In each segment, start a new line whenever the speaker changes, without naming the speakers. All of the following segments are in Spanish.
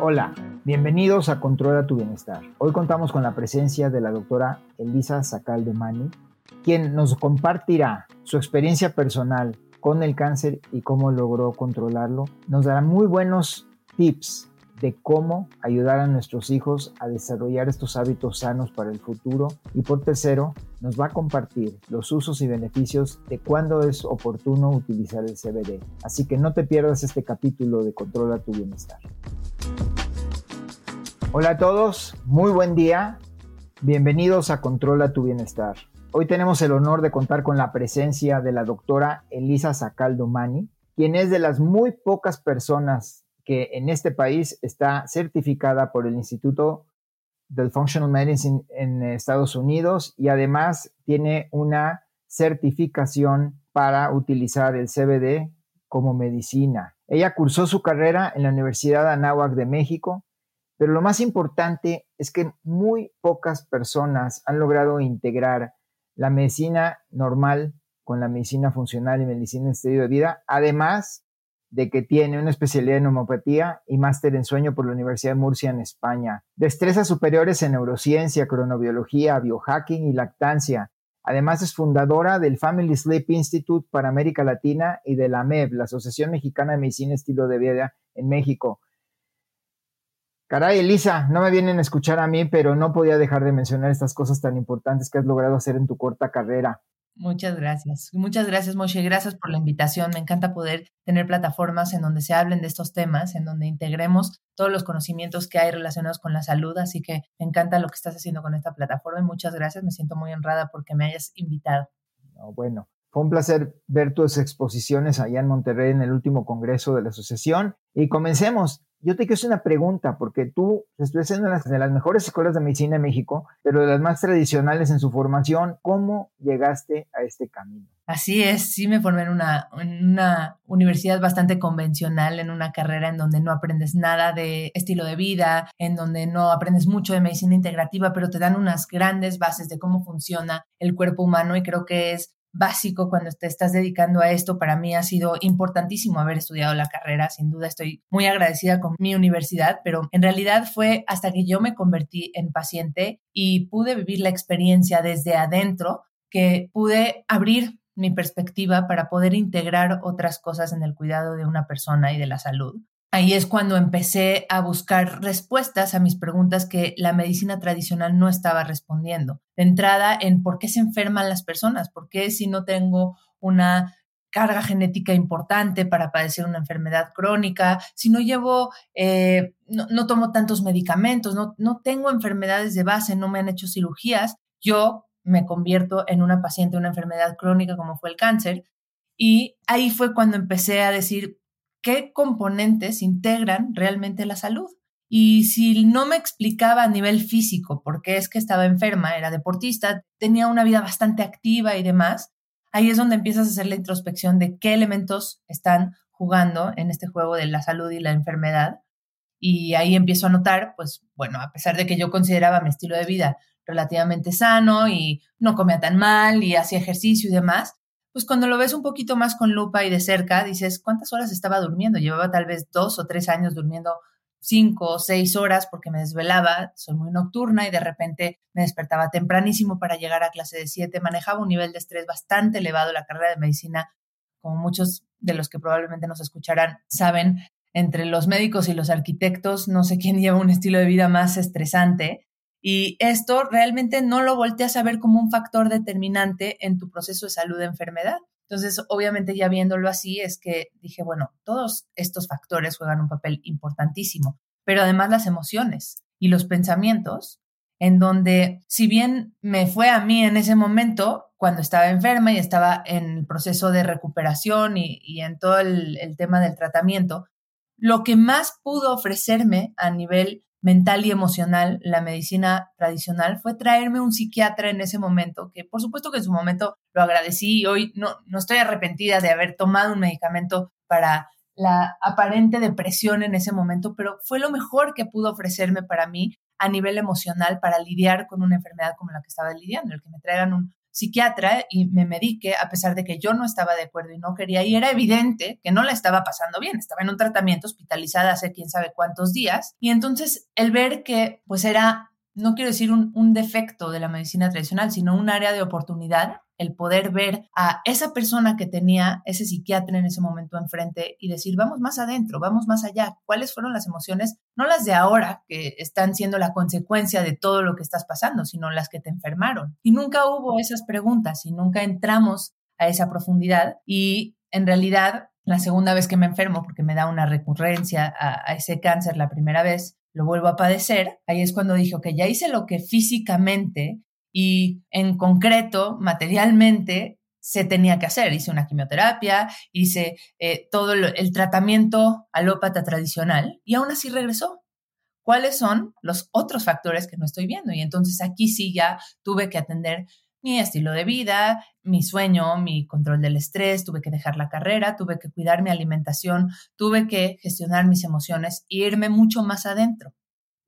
Hola, bienvenidos a Controla tu Bienestar. Hoy contamos con la presencia de la doctora Elisa Sacal de Mani, quien nos compartirá su experiencia personal con el cáncer y cómo logró controlarlo. Nos dará muy buenos tips de cómo ayudar a nuestros hijos a desarrollar estos hábitos sanos para el futuro. Y por tercero, nos va a compartir los usos y beneficios de cuándo es oportuno utilizar el CBD. Así que no te pierdas este capítulo de Controla tu Bienestar. Hola a todos, muy buen día. Bienvenidos a Controla tu Bienestar. Hoy tenemos el honor de contar con la presencia de la doctora Elisa Sacaldomani, quien es de las muy pocas personas que en este país está certificada por el Instituto del Functional Medicine en Estados Unidos y además tiene una certificación para utilizar el CBD como medicina. Ella cursó su carrera en la Universidad Anáhuac de México, pero lo más importante es que muy pocas personas han logrado integrar la medicina normal con la medicina funcional y medicina en estilo de vida, además de que tiene una especialidad en homeopatía y máster en sueño por la Universidad de Murcia en España. Destrezas superiores en neurociencia, cronobiología, biohacking y lactancia. Además es fundadora del Family Sleep Institute para América Latina y de la MEB, la Asociación Mexicana de Medicina Estilo de Vida en México. Caray, Elisa, no me vienen a escuchar a mí, pero no podía dejar de mencionar estas cosas tan importantes que has logrado hacer en tu corta carrera.
Muchas gracias. Muchas gracias, Moshe. Gracias por la invitación. Me encanta poder tener plataformas en donde se hablen de estos temas, en donde integremos todos los conocimientos que hay relacionados con la salud. Así que me encanta lo que estás haciendo con esta plataforma y muchas gracias. Me siento muy honrada porque me hayas invitado.
bueno, fue un placer ver tus exposiciones allá en Monterrey en el último congreso de la asociación. Y comencemos yo te quiero hacer una pregunta, porque tú estudias en una de las mejores escuelas de medicina de México, pero de las más tradicionales en su formación. ¿Cómo llegaste a este camino?
Así es, sí me formé en una, en una universidad bastante convencional, en una carrera en donde no aprendes nada de estilo de vida, en donde no aprendes mucho de medicina integrativa, pero te dan unas grandes bases de cómo funciona el cuerpo humano y creo que es básico cuando te estás dedicando a esto. Para mí ha sido importantísimo haber estudiado la carrera. Sin duda estoy muy agradecida con mi universidad, pero en realidad fue hasta que yo me convertí en paciente y pude vivir la experiencia desde adentro que pude abrir mi perspectiva para poder integrar otras cosas en el cuidado de una persona y de la salud ahí es cuando empecé a buscar respuestas a mis preguntas que la medicina tradicional no estaba respondiendo. De entrada, en por qué se enferman las personas, por qué si no tengo una carga genética importante para padecer una enfermedad crónica, si no llevo, eh, no, tomo tantos medicamentos, no, no tengo enfermedades de base, no me han hecho cirugías, yo me convierto en una paciente de una enfermedad crónica como fue el cáncer. Y ahí fue cuando empecé a decir, qué componentes integran realmente la salud. Y si no me explicaba a nivel físico por qué es que estaba enferma, era deportista, tenía una vida bastante activa y demás, ahí es donde empiezas a hacer la introspección de qué elementos están jugando en este juego de la salud y la enfermedad. Y ahí empiezo a notar, pues bueno, a pesar de que yo consideraba mi estilo de vida relativamente sano y no comía tan mal y hacía ejercicio y demás, pues cuando lo ves un poquito más con lupa y de cerca, dices, ¿cuántas horas estaba durmiendo? Llevaba tal vez dos o tres años durmiendo cinco o seis horas porque me desvelaba, soy muy nocturna y de repente me despertaba tempranísimo para llegar a clase de siete, manejaba un nivel de estrés bastante elevado, la carrera de medicina, como muchos de los que probablemente nos escucharán saben, entre los médicos y los arquitectos, no sé quién lleva un estilo de vida más estresante, y esto realmente no lo volteas a ver como un factor determinante en tu proceso de salud de enfermedad. Entonces, obviamente ya viéndolo así, es que dije, bueno, todos estos factores juegan un papel importantísimo, pero además las emociones y los pensamientos, en donde si bien me fue a mí en ese momento, cuando estaba enferma y estaba en el proceso de recuperación y, en todo el, el tema del tratamiento, lo que más pudo ofrecerme a nivel mental y emocional, la medicina tradicional, fue traerme un psiquiatra en ese momento, que por supuesto que en su momento lo agradecí y hoy no, no estoy arrepentida de haber tomado un medicamento para la aparente depresión en ese momento, pero fue lo mejor que pudo ofrecerme para mí a nivel emocional para lidiar con una enfermedad como la que estaba lidiando, el que me traigan un psiquiatra y me medique a pesar de que yo no estaba de acuerdo y no quería y era evidente que no la estaba pasando bien, estaba en un tratamiento hospitalizada hace quién sabe cuántos días. Y entonces el ver que pues era no quiero decir un, un, defecto de la medicina tradicional, sino un área de oportunidad, el poder ver a esa persona que tenía ese psiquiatra en ese momento enfrente y decir, vamos más adentro, vamos más allá, cuáles fueron las emociones, no las de ahora, que están siendo la consecuencia de todo lo que estás pasando, sino las que te enfermaron. Y nunca hubo esas preguntas y nunca entramos a esa profundidad. Y en realidad la segunda vez que me enfermo, porque me da una recurrencia a, ese cáncer la primera vez, lo vuelvo a padecer, ahí es cuando dije, ok, ya hice lo que físicamente y en concreto, materialmente, se tenía que hacer. Hice una quimioterapia, hice eh, todo el tratamiento alópata tradicional y aún así regresó. ¿Cuáles son los otros factores que no estoy viendo? Y entonces aquí sí ya tuve que atender mi estilo de vida, mi sueño, mi control del estrés, tuve que dejar la carrera, tuve que cuidar mi alimentación, tuve que gestionar mis emociones e irme mucho más adentro.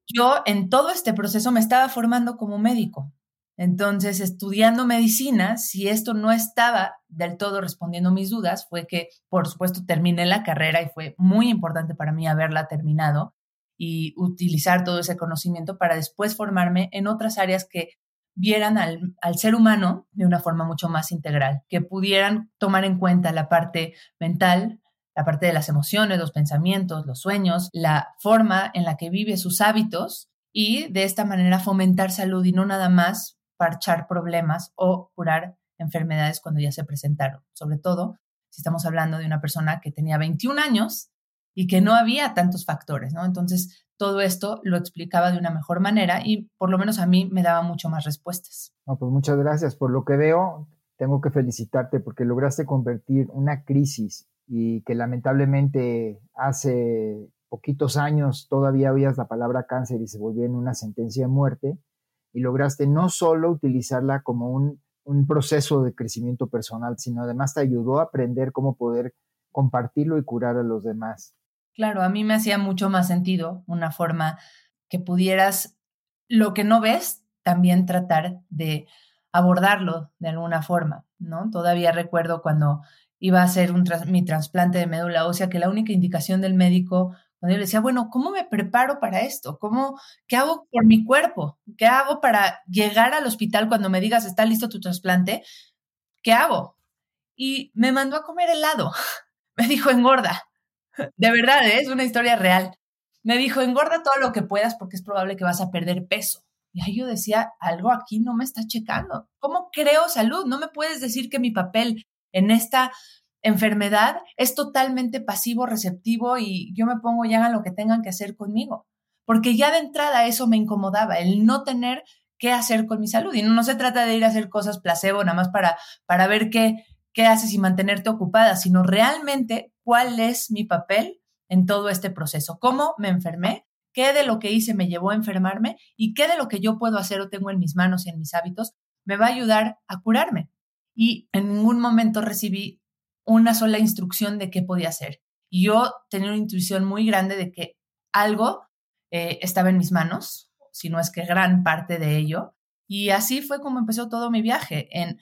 Yo en todo este proceso me estaba formando como médico. Entonces, estudiando medicina, si esto no estaba del todo respondiendo mis dudas, fue que, por supuesto, terminé la carrera y fue muy importante para mí haberla terminado y utilizar todo ese conocimiento para después formarme en otras áreas que vieran al, ser humano de una forma mucho más integral, que pudieran tomar en cuenta la parte mental, la parte de las emociones, los pensamientos, los sueños, la forma en la que vive sus hábitos y de esta manera fomentar salud y no nada más parchar problemas o curar enfermedades cuando ya se presentaron. Sobre todo si estamos hablando de una persona que tenía 21 años y que no había tantos factores, ¿no? Entonces, todo esto lo explicaba de una mejor manera y por lo menos a mí me daba mucho más respuestas.
pues muchas gracias. Por lo que veo, tengo que felicitarte porque lograste convertir una crisis y que lamentablemente hace poquitos años todavía oías la palabra cáncer y se volvió en una sentencia de muerte y lograste no solo utilizarla como un, un proceso de crecimiento personal, sino además te ayudó a aprender cómo poder compartirlo y curar a los demás.
Claro, a mí me hacía mucho más sentido una forma que pudieras, lo que no ves, también tratar de abordarlo de alguna forma, ¿no? Todavía recuerdo cuando iba a hacer un mi trasplante de médula ósea, que la única indicación del médico, cuando yo le decía, bueno, ¿cómo me preparo para esto? ¿Cómo, ¿Qué hago por mi cuerpo? ¿Qué hago para llegar al hospital cuando me digas, está listo tu trasplante? ¿Qué hago? Y me mandó a comer helado. Me dijo, engorda. De verdad, ¿eh? es una historia real. Me dijo, engorda todo lo que puedas porque es probable que vas a perder peso. Y ahí yo decía, algo aquí no me está checando. ¿Cómo creo salud? No me puedes decir que mi papel en esta enfermedad es totalmente pasivo, receptivo y yo me pongo y hagan lo que tengan que hacer conmigo. Porque ya de entrada eso me incomodaba, el no tener qué hacer con mi salud. Y no, no se trata de ir a hacer cosas placebo nada más para, para ver qué, qué haces y mantenerte ocupada, sino realmente cuál es mi papel en todo este proceso, cómo me enfermé, qué de lo que hice me llevó a enfermarme y qué de lo que yo puedo hacer o tengo en mis manos y en mis hábitos me va a ayudar a curarme. Y en ningún momento recibí una sola instrucción de qué podía hacer. Yo tenía una intuición muy grande de que algo eh, estaba en mis manos, si no es que gran parte de ello. Y así fue como empezó todo mi viaje, en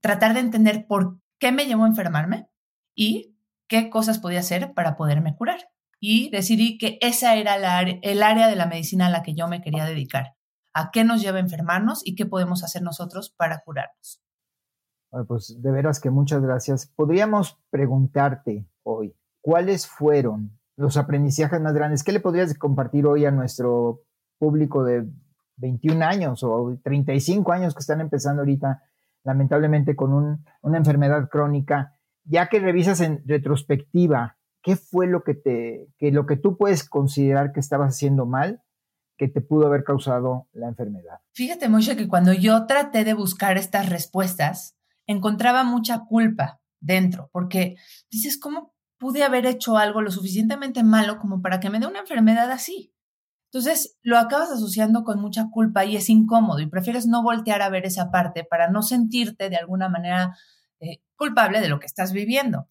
tratar de entender por qué me llevó a enfermarme y qué cosas podía hacer para poderme curar. Y decidí que esa era el área de la medicina a la que yo me quería dedicar. A qué nos lleva a enfermarnos y qué podemos hacer nosotros para curarnos.
Pues de veras que muchas gracias. Podríamos preguntarte hoy, ¿cuáles fueron los aprendizajes más grandes? ¿Qué le podrías compartir hoy a nuestro público de 21 años o 35 años que están empezando ahorita lamentablemente con una enfermedad crónica, ya que revisas en retrospectiva, ¿qué fue lo que te, que lo que tú puedes considerar que estabas haciendo mal que te pudo haber causado la enfermedad?
Fíjate, Moshe, que cuando yo traté de buscar estas respuestas, encontraba mucha culpa dentro, porque dices, ¿cómo pude haber hecho algo lo suficientemente malo como para que me dé una enfermedad así? Entonces lo acabas asociando con mucha culpa y es incómodo y prefieres no voltear a ver esa parte para no sentirte de alguna manera eh, culpable de lo que estás viviendo.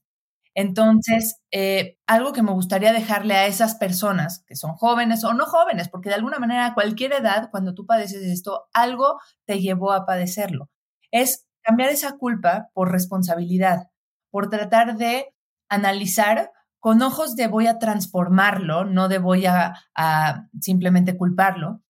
Entonces, eh, algo que me gustaría dejarle a esas personas que son jóvenes o no jóvenes, porque de alguna manera a cualquier edad, cuando tú padeces esto, algo te llevó a padecerlo, es cambiar esa culpa por responsabilidad, por tratar de analizar con ojos de voy a transformarlo, no de voy a, a simplemente culparlo,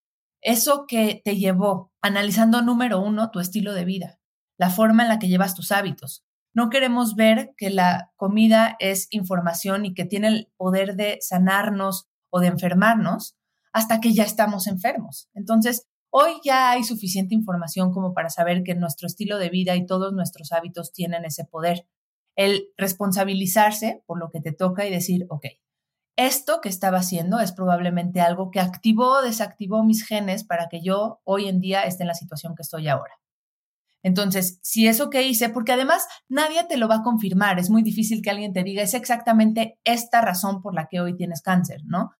eso que te llevó, analizando número uno, tu estilo de vida, la forma en la que llevas tus hábitos. No queremos ver que la comida es información y que tiene el poder de sanarnos o de enfermarnos hasta que ya estamos enfermos. Entonces, hoy ya hay suficiente información como para saber que nuestro estilo de vida y todos nuestros hábitos tienen ese poder. El responsabilizarse por lo que te toca y decir, ok, esto que estaba haciendo es probablemente algo que activó o desactivó mis genes para que yo hoy en día esté en la situación que estoy ahora. Entonces, si eso que hice, porque además nadie te lo va a confirmar, es muy difícil que alguien te diga, es exactamente esta razón por la que hoy tienes cáncer, ¿no?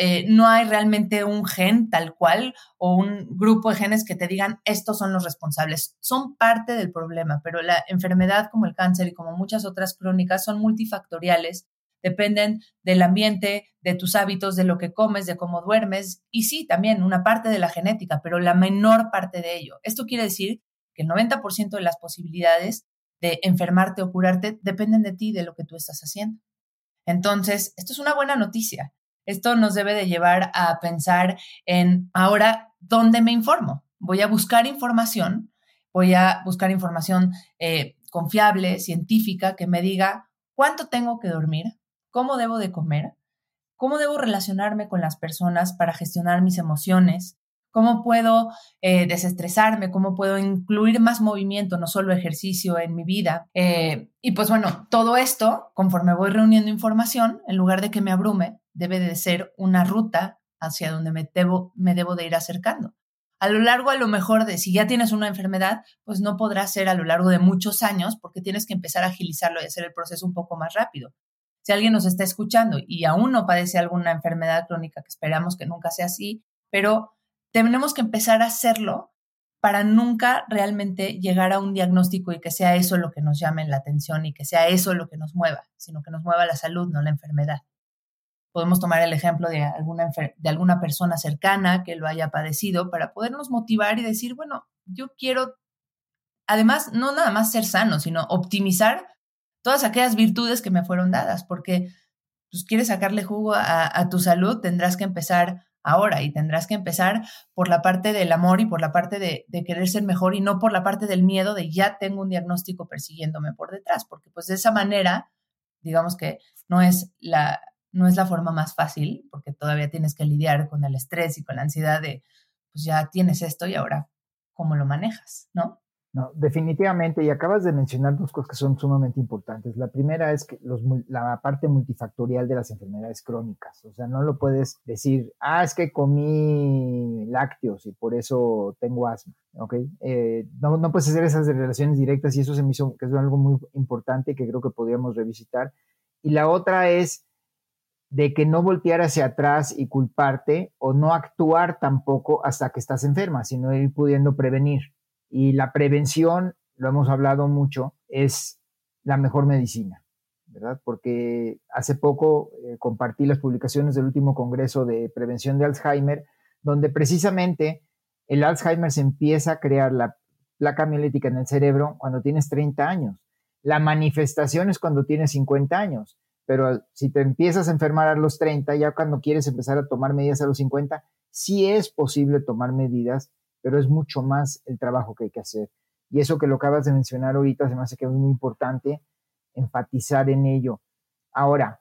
Eh, no hay realmente un gen tal cual o un grupo de genes que te digan estos son los responsables. Son parte del problema, pero la enfermedad como el cáncer y como muchas otras crónicas son multifactoriales, dependen del ambiente, de tus hábitos, de lo que comes, de cómo duermes y sí, también una parte de la genética, pero la menor parte de ello. Esto quiere decir que el 90% de las posibilidades de enfermarte o curarte dependen de ti, de lo que tú estás haciendo. Entonces, esto es una buena noticia. Esto nos debe de llevar a pensar en ahora, ¿dónde me informo? Voy a buscar información, voy a buscar información eh, confiable, científica, que me diga cuánto tengo que dormir, cómo debo de comer, cómo debo relacionarme con las personas para gestionar mis emociones, cómo puedo eh, desestresarme, cómo puedo incluir más movimiento, no solo ejercicio en mi vida. Eh, y pues bueno, todo esto, conforme voy reuniendo información, en lugar de que me abrume, debe de ser una ruta hacia donde me debo, me debo de ir acercando. A lo largo, a lo mejor, de si ya tienes una enfermedad, pues no podrá ser a lo largo de muchos años porque tienes que empezar a agilizarlo y hacer el proceso un poco más rápido. Si alguien nos está escuchando y aún no padece alguna enfermedad crónica, que esperamos que nunca sea así, pero tenemos que empezar a hacerlo para nunca realmente llegar a un diagnóstico y que sea eso lo que nos llame la atención y que sea eso lo que nos mueva, sino que nos mueva la salud, no la enfermedad. Podemos tomar el ejemplo de alguna, de alguna persona cercana que lo haya padecido para podernos motivar y decir, bueno, yo quiero, además, no nada más ser sano, sino optimizar todas aquellas virtudes que me fueron dadas, porque pues quieres sacarle jugo a, a tu salud, tendrás que empezar ahora y tendrás que empezar por la parte del amor y por la parte de, querer ser mejor y no por la parte del miedo de ya tengo un diagnóstico persiguiéndome por detrás, porque pues de esa manera, digamos que no es la, no es la forma más fácil, porque todavía tienes que lidiar con el estrés y con la ansiedad de, pues ya tienes esto y ahora, ¿cómo lo manejas? ¿No?
No, definitivamente, y acabas de mencionar dos cosas que son sumamente importantes. La primera es que los, la parte multifactorial de las enfermedades crónicas, o sea, no lo puedes decir, ah, es que comí lácteos y por eso tengo asma, ¿ok? Eh, no, no puedes hacer esas relaciones directas y eso se me hizo que es algo muy importante que creo que podríamos revisitar. Y la otra es de que no voltear hacia atrás y culparte o no actuar tampoco hasta que estás enferma, sino ir pudiendo prevenir. Y la prevención, lo hemos hablado mucho, es la mejor medicina, ¿verdad? Porque hace poco eh, compartí las publicaciones del último Congreso de Prevención de Alzheimer, donde precisamente el Alzheimer se empieza a crear la placa miolítica en el cerebro cuando tienes 30 años. La manifestación es cuando tienes 50 años, pero si te empiezas a enfermar a los 30, ya cuando quieres empezar a tomar medidas a los 50, sí es posible tomar medidas pero es mucho más el trabajo que hay que hacer. Y eso que lo acabas de mencionar ahorita se me hace que es muy importante enfatizar en ello. Ahora,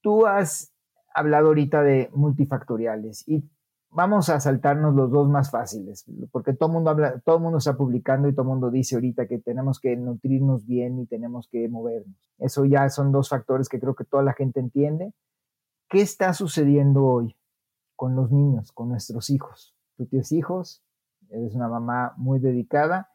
tú has hablado ahorita de multifactoriales y vamos a saltarnos los dos más fáciles, porque todo mundo habla, todo mundo está publicando y todo mundo dice ahorita que tenemos que nutrirnos bien y tenemos que movernos. Eso ya son dos factores que creo que toda la gente entiende. ¿Qué está sucediendo hoy con los niños, con nuestros hijos? ¿Tú tienes hijos? eres una mamá muy dedicada.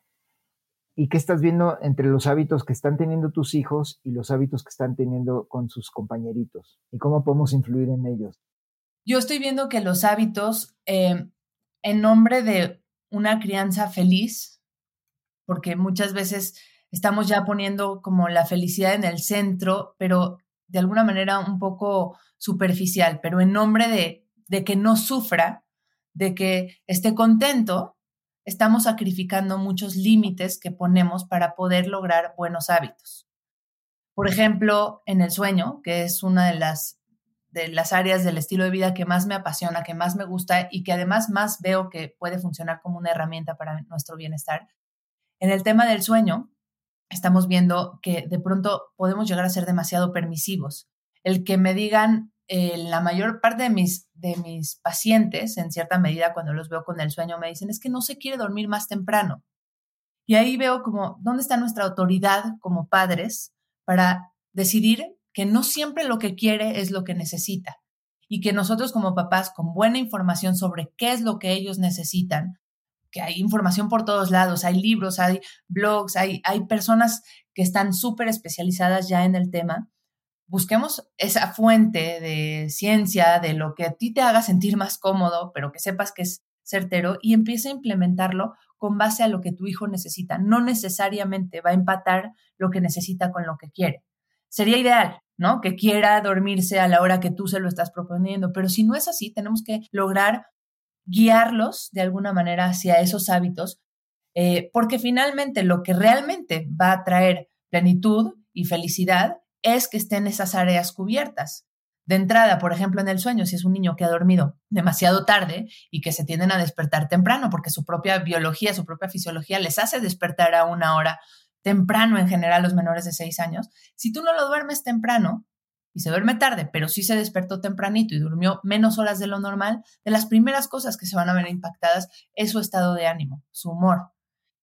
¿Y qué estás viendo entre los hábitos que están teniendo tus hijos y los hábitos que están teniendo con sus compañeritos? ¿Y cómo podemos influir en ellos?
Yo estoy viendo que los hábitos, eh, en nombre de una crianza feliz, porque muchas veces estamos ya poniendo como la felicidad en el centro, pero de alguna manera un poco superficial, pero en nombre de, de que no sufra, de que esté contento, estamos sacrificando muchos límites que ponemos para poder lograr buenos hábitos. Por ejemplo, en el sueño, que es una de las, de las áreas del estilo de vida que más me apasiona, que más me gusta y que además más veo que puede funcionar como una herramienta para nuestro bienestar. En el tema del sueño, estamos viendo que de pronto podemos llegar a ser demasiado permisivos. El que me digan eh, la mayor parte de mis, de mis pacientes, en cierta medida, cuando los veo con el sueño, me dicen, es que no se quiere dormir más temprano. Y ahí veo como, ¿dónde está nuestra autoridad como padres para decidir que no siempre lo que quiere es lo que necesita? Y que nosotros como papás, con buena información sobre qué es lo que ellos necesitan, que hay información por todos lados, hay libros, hay blogs, hay, hay personas que están súper especializadas ya en el tema, busquemos esa fuente de ciencia, de lo que a ti te haga sentir más cómodo, pero que sepas que es certero y empieza a implementarlo con base a lo que tu hijo necesita. No necesariamente va a empatar lo que necesita con lo que quiere. Sería ideal, ¿no? Que quiera dormirse a la hora que tú se lo estás proponiendo, pero si no es así, tenemos que lograr guiarlos de alguna manera hacia esos hábitos, eh, porque finalmente lo que realmente va a traer plenitud y felicidad es que estén esas áreas cubiertas. De entrada, por ejemplo, en el sueño, si es un niño que ha dormido demasiado tarde y que se tienden a despertar temprano, porque su propia biología, su propia fisiología les hace despertar a una hora temprano en general los menores de seis años, si tú no lo duermes temprano y se duerme tarde, pero sí se despertó tempranito y durmió menos horas de lo normal, de las primeras cosas que se van a ver impactadas es su estado de ánimo, su humor.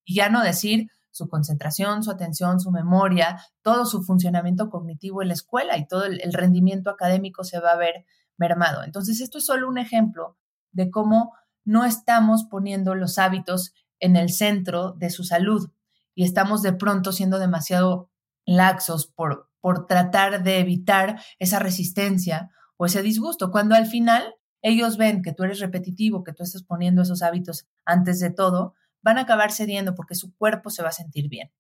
Y ya no decir su concentración, su atención, su memoria, todo su funcionamiento cognitivo en la escuela y todo el, rendimiento académico se va a ver mermado. Entonces, esto es solo un ejemplo de cómo no estamos poniendo los hábitos en el centro de su salud y estamos de pronto siendo demasiado laxos por, por tratar de evitar esa resistencia o ese disgusto, cuando al final ellos ven que tú eres repetitivo, que tú estás poniendo esos hábitos antes de todo, van a acabar cediendo porque su cuerpo se va a sentir bien.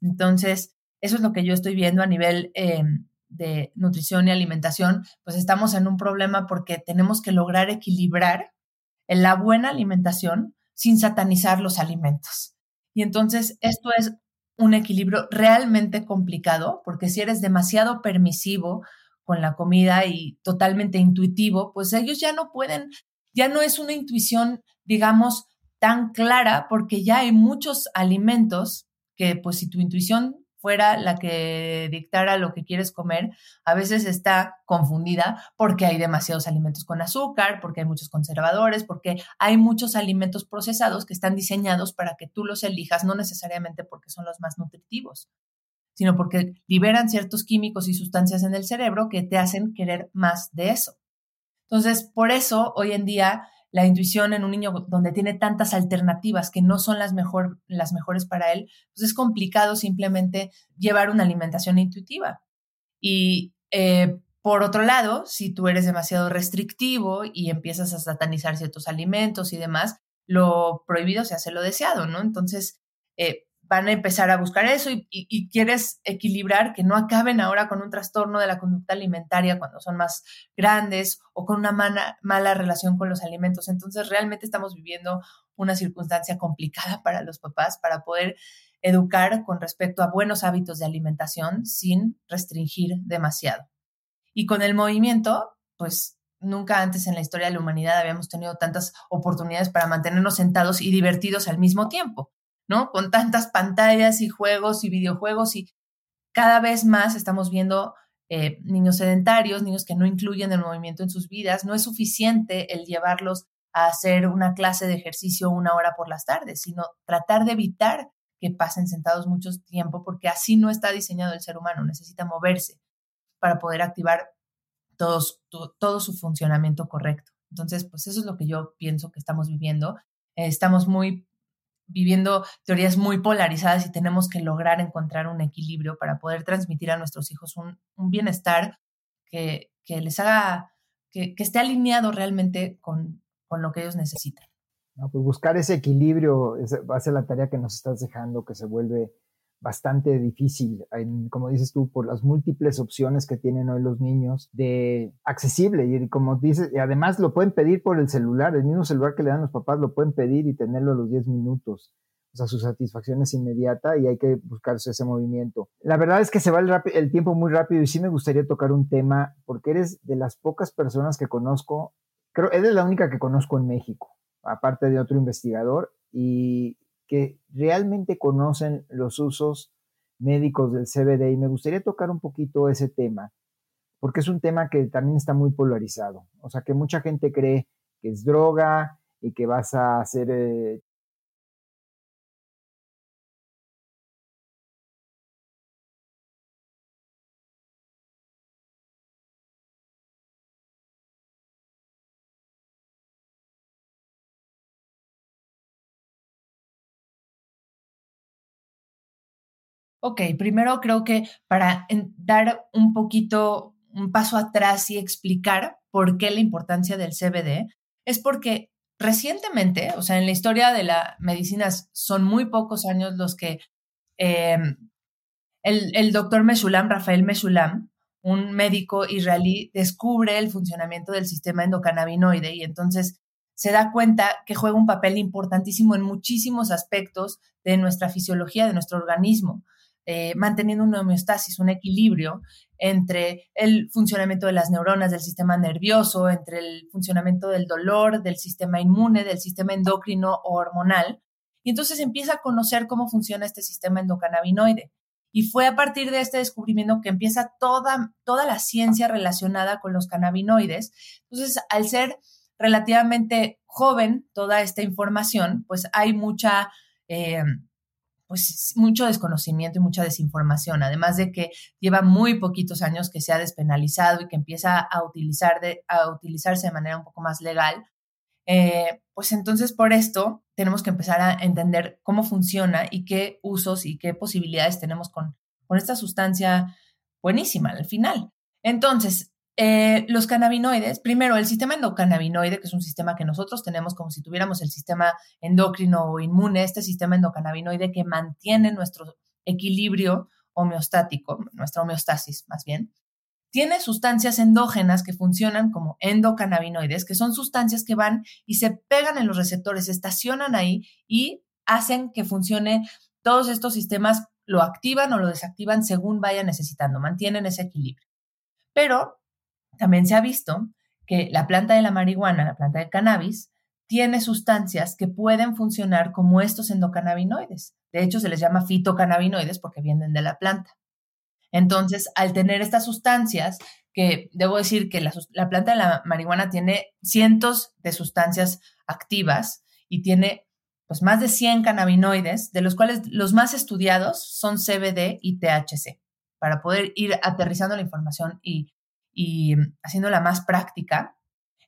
Entonces, eso es lo que yo estoy viendo a nivel eh, de nutrición y alimentación, pues estamos en un problema porque tenemos que lograr equilibrar en la buena alimentación sin satanizar los alimentos. Y entonces esto es un equilibrio realmente complicado porque si eres demasiado permisivo con la comida y totalmente intuitivo, pues ellos ya no pueden, ya no es una intuición, digamos, tan clara porque ya hay muchos alimentos que pues si tu intuición fuera la que dictara lo que quieres comer, a veces está confundida porque hay demasiados alimentos con azúcar, porque hay muchos conservadores, porque hay muchos alimentos procesados que están diseñados para que tú los elijas, no necesariamente porque son los más nutritivos, sino porque liberan ciertos químicos y sustancias en el cerebro que te hacen querer más de eso. Entonces, por eso hoy en día la intuición en un niño donde tiene tantas alternativas que no son las, mejor, las mejores para él, pues es complicado simplemente llevar una alimentación intuitiva. Y eh, por otro lado, si tú eres demasiado restrictivo y empiezas a satanizar ciertos alimentos y demás, lo prohibido se hace lo deseado, ¿no? Entonces, eh, van a empezar a buscar eso y, quieres equilibrar que no acaben ahora con un trastorno de la conducta alimentaria cuando son más grandes o con una mala relación con los alimentos. Entonces, realmente estamos viviendo una circunstancia complicada para los papás para poder educar con respecto a buenos hábitos de alimentación sin restringir demasiado. Y con el movimiento, pues nunca antes en la historia de la humanidad habíamos tenido tantas oportunidades para mantenernos sentados y divertidos al mismo tiempo. ¿No? Con tantas pantallas y juegos y videojuegos y cada vez más estamos viendo eh, niños sedentarios, niños que no incluyen el movimiento en sus vidas. No es suficiente el llevarlos a hacer una clase de ejercicio una hora por las tardes, sino tratar de evitar que pasen sentados mucho tiempo, porque así no está diseñado el ser humano, necesita moverse para poder activar todo su funcionamiento correcto. Entonces, pues eso es lo que yo pienso que estamos viviendo. estamos muy viviendo teorías muy polarizadas y tenemos que lograr encontrar un equilibrio para poder transmitir a nuestros hijos un, bienestar que, les haga, que, esté alineado realmente con, lo que ellos necesitan.
pues buscar ese equilibrio va a ser la tarea que nos estás dejando, que se vuelve bastante difícil, como dices tú, por las múltiples opciones que tienen hoy los niños de accesible y como dices, y además lo pueden pedir por el celular, el mismo celular que le dan los papás lo pueden pedir y tenerlo a los 10 minutos. O sea, su satisfacción es inmediata y hay que buscarse ese movimiento. La verdad es que se va el, el tiempo muy rápido y sí me gustaría tocar un tema porque eres de las pocas personas que conozco, creo, eres la única que conozco en México, aparte de otro investigador, y que realmente conocen los usos médicos del CBD y me gustaría tocar un poquito ese tema, porque es un tema que también está muy polarizado. O sea, que mucha gente cree que es droga y que vas a hacer eh,
Ok, primero creo que para dar un poquito un paso atrás y explicar por qué la importancia del CBD, es porque recientemente, o sea, en la historia de la medicina son muy pocos años los que em, el, el, doctor Meshulam, Rafael Meshulam, un médico israelí, descubre el funcionamiento del sistema endocannabinoide y entonces se da cuenta que juega un papel importantísimo en muchísimos aspectos de nuestra fisiología, de nuestro organismo. Eh, manteniendo una homeostasis, un equilibrio entre el funcionamiento de las neuronas del sistema nervioso, entre el funcionamiento del dolor, del sistema inmune, del sistema endocrino o hormonal. Y entonces empieza a conocer cómo funciona este sistema endocannabinoide. Y fue a partir de este descubrimiento que empieza toda, toda la ciencia relacionada con los cannabinoides. Entonces, al ser relativamente joven toda esta información, pues hay mucha... Eh, pues mucho desconocimiento y mucha desinformación, además de que lleva muy poquitos años que se ha despenalizado y que empieza a, utilizar de, a utilizarse de manera un poco más legal, eh, pues entonces por esto tenemos que empezar a entender cómo funciona y qué usos y qué posibilidades tenemos con, con esta sustancia buenísima al final. Entonces, eh, los cannabinoides, primero el sistema endocannabinoide, que es un sistema que nosotros tenemos como si tuviéramos el sistema endocrino o inmune, este sistema endocannabinoide que mantiene nuestro equilibrio homeostático, nuestra homeostasis más bien, tiene sustancias endógenas que funcionan como endocannabinoides, que son sustancias que van y se pegan en los receptores, se estacionan ahí y hacen que funcione todos estos sistemas, lo activan o lo desactivan según vayan necesitando, mantienen ese equilibrio. Pero también se ha visto que la planta de la marihuana, la planta del cannabis, tiene sustancias que pueden funcionar como estos endocannabinoides. De hecho, se les llama fitocannabinoides porque vienen de la planta. Entonces, al tener estas sustancias, que debo decir que la, planta de la marihuana tiene cientos de sustancias activas y tiene pues más de 100 cannabinoides, de los cuales los más estudiados son CBD y THC, para poder ir aterrizando la información y y haciéndola más práctica,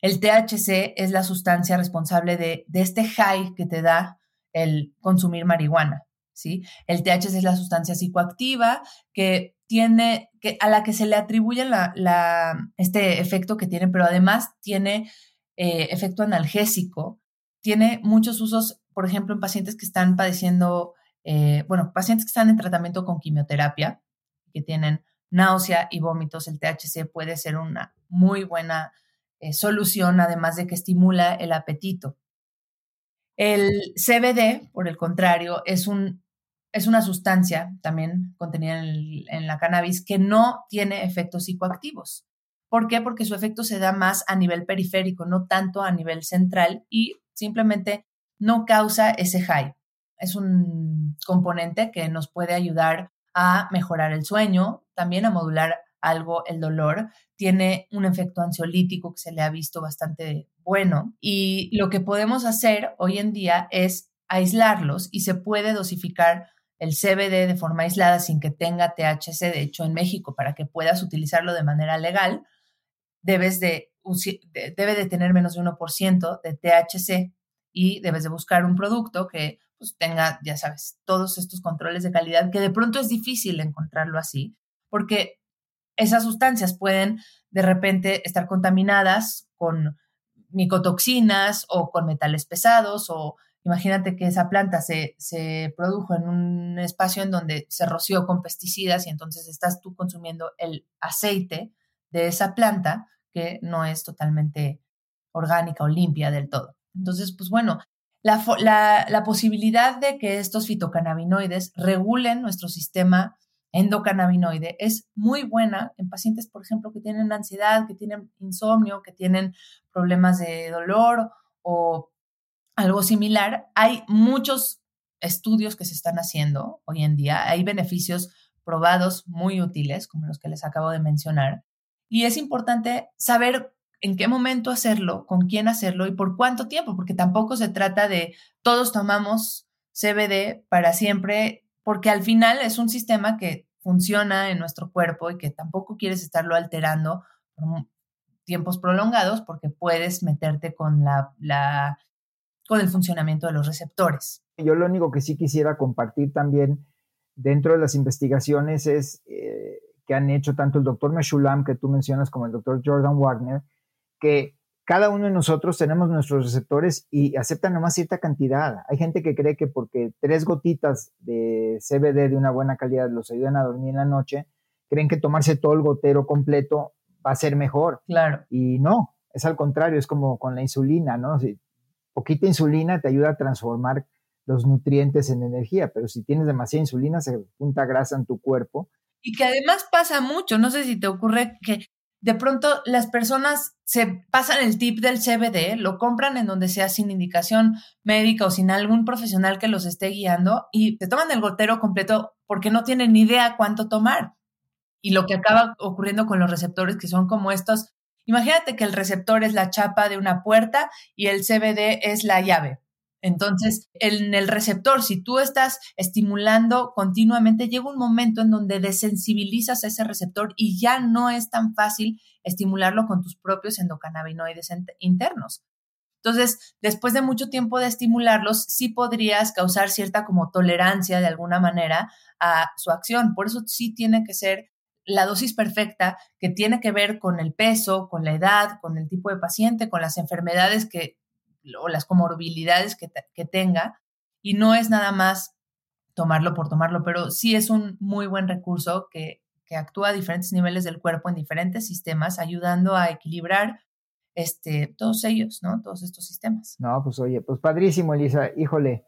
el THC es la sustancia responsable de, este high que te da el consumir marihuana, ¿sí? El THC es la sustancia psicoactiva que tiene, que, a la que se le atribuye la, este efecto que tiene, pero además tiene eh, efecto analgésico, tiene muchos usos, por ejemplo, en pacientes que están padeciendo, eh, bueno, pacientes que están en tratamiento con quimioterapia, que tienen náusea y vómitos, el THC puede ser una muy buena eh, solución, además de que estimula el apetito. El CBD, por el contrario, es, un, es una sustancia también contenida en, en la cannabis que no tiene efectos psicoactivos. ¿Por qué? Porque su efecto se da más a nivel periférico, no tanto a nivel central y simplemente no causa ese high. Es un componente que nos puede ayudar a mejorar el sueño, también a modular algo el dolor. Tiene un efecto ansiolítico que se le ha visto bastante bueno. Y lo que podemos hacer hoy en día es aislarlos y se puede dosificar el CBD de forma aislada sin que tenga THC. De hecho, en México, para que puedas utilizarlo de manera legal, debes de, debe de tener menos de 1% de THC y debes de buscar un producto que pues tenga, ya sabes, todos estos controles de calidad, que de pronto es difícil encontrarlo así, porque esas sustancias pueden de repente estar contaminadas con micotoxinas o con metales pesados o Imagínate que esa planta se, se, produjo en un espacio en donde se roció con pesticidas y entonces estás tú consumiendo el aceite de esa planta que no es totalmente orgánica o limpia del todo. Entonces, pues bueno, la, la, la posibilidad de que estos fitocannabinoides regulen nuestro sistema endocannabinoide es muy buena en pacientes, por ejemplo, que tienen ansiedad, que tienen insomnio, que tienen problemas de dolor o algo similar. Hay muchos estudios que se están haciendo hoy en día. Hay beneficios probados muy útiles, como los que les acabo de mencionar. Y es importante saber en qué momento hacerlo, con quién hacerlo y por cuánto tiempo, porque tampoco se trata de todos tomamos CBD para siempre, porque al final es un sistema que funciona en nuestro cuerpo y que tampoco quieres estarlo alterando por tiempos prolongados porque puedes meterte con la, con el funcionamiento de los receptores.
Yo lo único que sí quisiera compartir también dentro de las investigaciones es eh, que han hecho tanto el doctor Meshulam, que tú mencionas, como el doctor Jordan Wagner, que cada uno de nosotros tenemos nuestros receptores y aceptan nomás cierta cantidad. Hay gente que cree que porque tres gotitas de CBD de una buena calidad los ayudan a dormir en la noche, creen que tomarse todo el gotero completo va a ser mejor.
Claro.
Y no, es al contrario, es como con la insulina, ¿no? Si poquita insulina te ayuda a transformar los nutrientes en energía, pero si tienes demasiada insulina se junta grasa en tu cuerpo.
Y que además pasa mucho, no sé si te ocurre que de pronto las personas se pasan el tip del CBD, lo compran en donde sea sin indicación médica o sin algún profesional que los esté guiando y te toman el gotero completo porque no tienen ni idea cuánto tomar. Y lo que acaba ocurriendo con los receptores que son como estos, imagínate que el receptor es la chapa de una puerta y el CBD es la llave. Entonces, en el receptor, si tú estás estimulando continuamente, llega un momento en donde desensibilizas a ese receptor y ya no es tan fácil estimularlo con tus propios endocannabinoides internos. Entonces, después de mucho tiempo de estimularlos, sí podrías causar cierta como tolerancia de alguna manera a su acción. Por eso sí tiene que ser la dosis perfecta que tiene que ver con el peso, con la edad, con el tipo de paciente, con las enfermedades que o las comorbilidades que, que tenga y no es nada más tomarlo por tomarlo, pero sí es un muy buen recurso que, que actúa a diferentes niveles del cuerpo en diferentes sistemas, ayudando a equilibrar este, todos ellos, ¿no? Todos estos sistemas.
No, pues oye, pues padrísimo, Elisa. Híjole,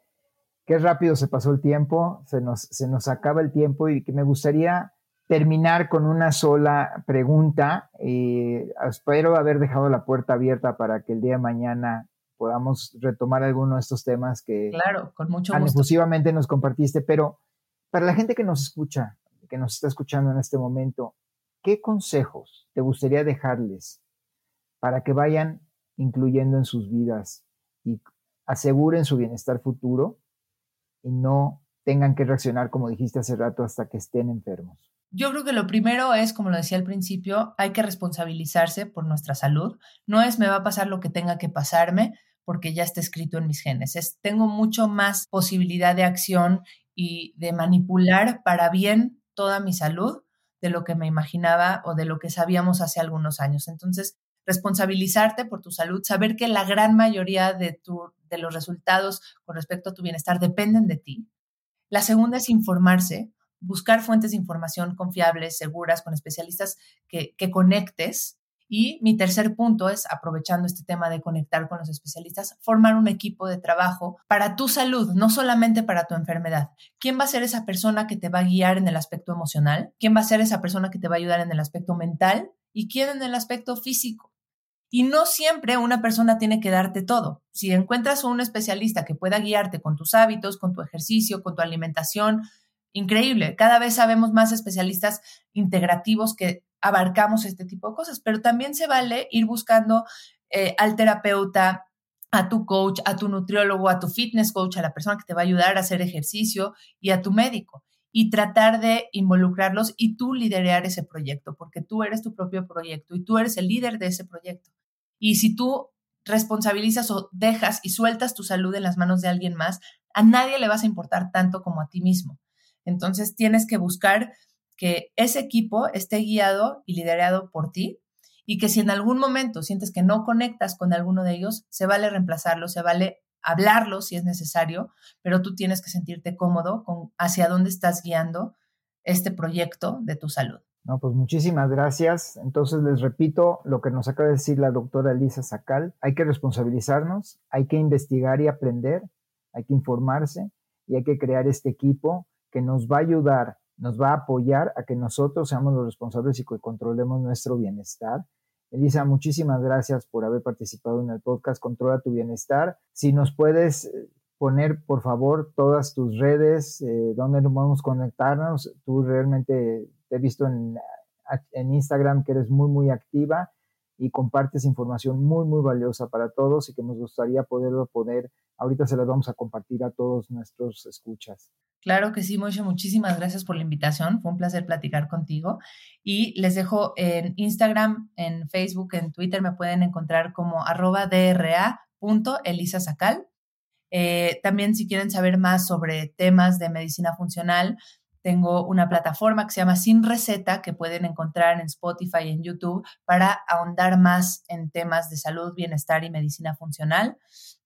qué rápido se pasó el tiempo, se nos, se nos acaba el tiempo y que me gustaría terminar con una sola pregunta. Eh, espero haber dejado la puerta abierta para que el día de mañana podamos retomar alguno de estos temas que
claro, con mucho
efusivamente nos compartiste. Pero para la gente que nos escucha, que nos está escuchando en este momento, ¿qué consejos te gustaría dejarles para que vayan incluyendo en sus vidas y aseguren su bienestar futuro y no tengan que reaccionar, como dijiste hace rato, hasta que estén enfermos?
Yo creo que lo primero es, como lo decía al principio, hay que responsabilizarse por nuestra salud. No es me va a pasar lo que tenga que pasarme, porque ya está escrito en mis genes. Es, tengo mucho más posibilidad de acción y de manipular para bien toda mi salud de lo que me imaginaba o de lo que sabíamos hace algunos años. Entonces, responsabilizarte por tu salud, saber que la gran mayoría de, de los resultados con respecto a tu bienestar dependen de ti. La segunda es informarse, buscar fuentes de información confiables, seguras, con especialistas que, que conectes y mi tercer punto es, aprovechando este tema de conectar con los especialistas, formar un equipo de trabajo para tu salud, no solamente para tu enfermedad. ¿Quién va a ser esa persona que te va a guiar en el aspecto emocional? ¿Quién va a ser esa persona que te va a ayudar en el aspecto mental? ¿Y quién en el aspecto físico? Y no siempre una persona tiene que darte todo. Si encuentras un especialista que pueda guiarte con tus hábitos, con tu ejercicio, con tu alimentación, increíble. Cada vez sabemos más especialistas integrativos que abarcamos este tipo de cosas, pero también se vale ir buscando eh, al terapeuta, a tu coach, a tu nutriólogo, a tu fitness coach, a la persona que te va a ayudar a hacer ejercicio y a tu médico y tratar de involucrarlos y tú liderar ese proyecto, porque tú eres tu propio proyecto y tú eres el líder de ese proyecto. Y si tú responsabilizas o dejas y sueltas tu salud en las manos de alguien más, a nadie le vas a importar tanto como a ti mismo. Entonces tienes que buscar que ese equipo esté guiado y liderado por ti y que si en algún momento sientes que no conectas con alguno de ellos, se vale reemplazarlo, se vale hablarlo si es necesario, pero tú tienes que sentirte cómodo con hacia dónde estás guiando este proyecto de tu salud.
No, pues muchísimas gracias. Entonces les repito lo que nos acaba de decir la doctora Elisa Sacal. Hay que responsabilizarnos, hay que investigar y aprender, hay que informarse y hay que crear este equipo que nos va a ayudar, nos va a apoyar a que nosotros seamos los responsables y que controlemos nuestro bienestar. Elisa, muchísimas gracias por haber participado en el podcast Controla tu Bienestar. Si nos puedes eh, poner, por favor, todas tus redes, eh, donde nos podemos conectarnos. Tú realmente te he visto en, en Instagram que eres muy, muy activa y compartes información muy, muy valiosa para todos y que nos gustaría poderlo poder, ahorita se las vamos a compartir a todos nuestros escuchas.
Claro que sí, Moishe, muchísimas gracias por la invitación. Fue un placer platicar contigo. Y les dejo en Instagram, en Facebook, en Twitter, me pueden encontrar como arroba dra.elisasacal. Eh, también si quieren saber más sobre temas de medicina funcional, tengo una plataforma que se llama Sin Receta que pueden encontrar en Spotify y en YouTube para ahondar más en temas de salud, bienestar y medicina funcional.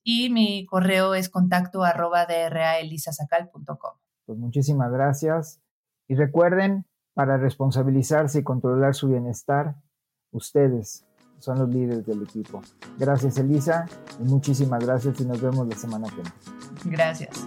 Y mi correo es contacto arroba draelisasacal.com.
Pues muchísimas gracias. Y recuerden, para responsabilizarse y controlar su bienestar, ustedes son los líderes del equipo. Gracias Elisa y muchísimas gracias y nos vemos la semana que viene.
Gracias.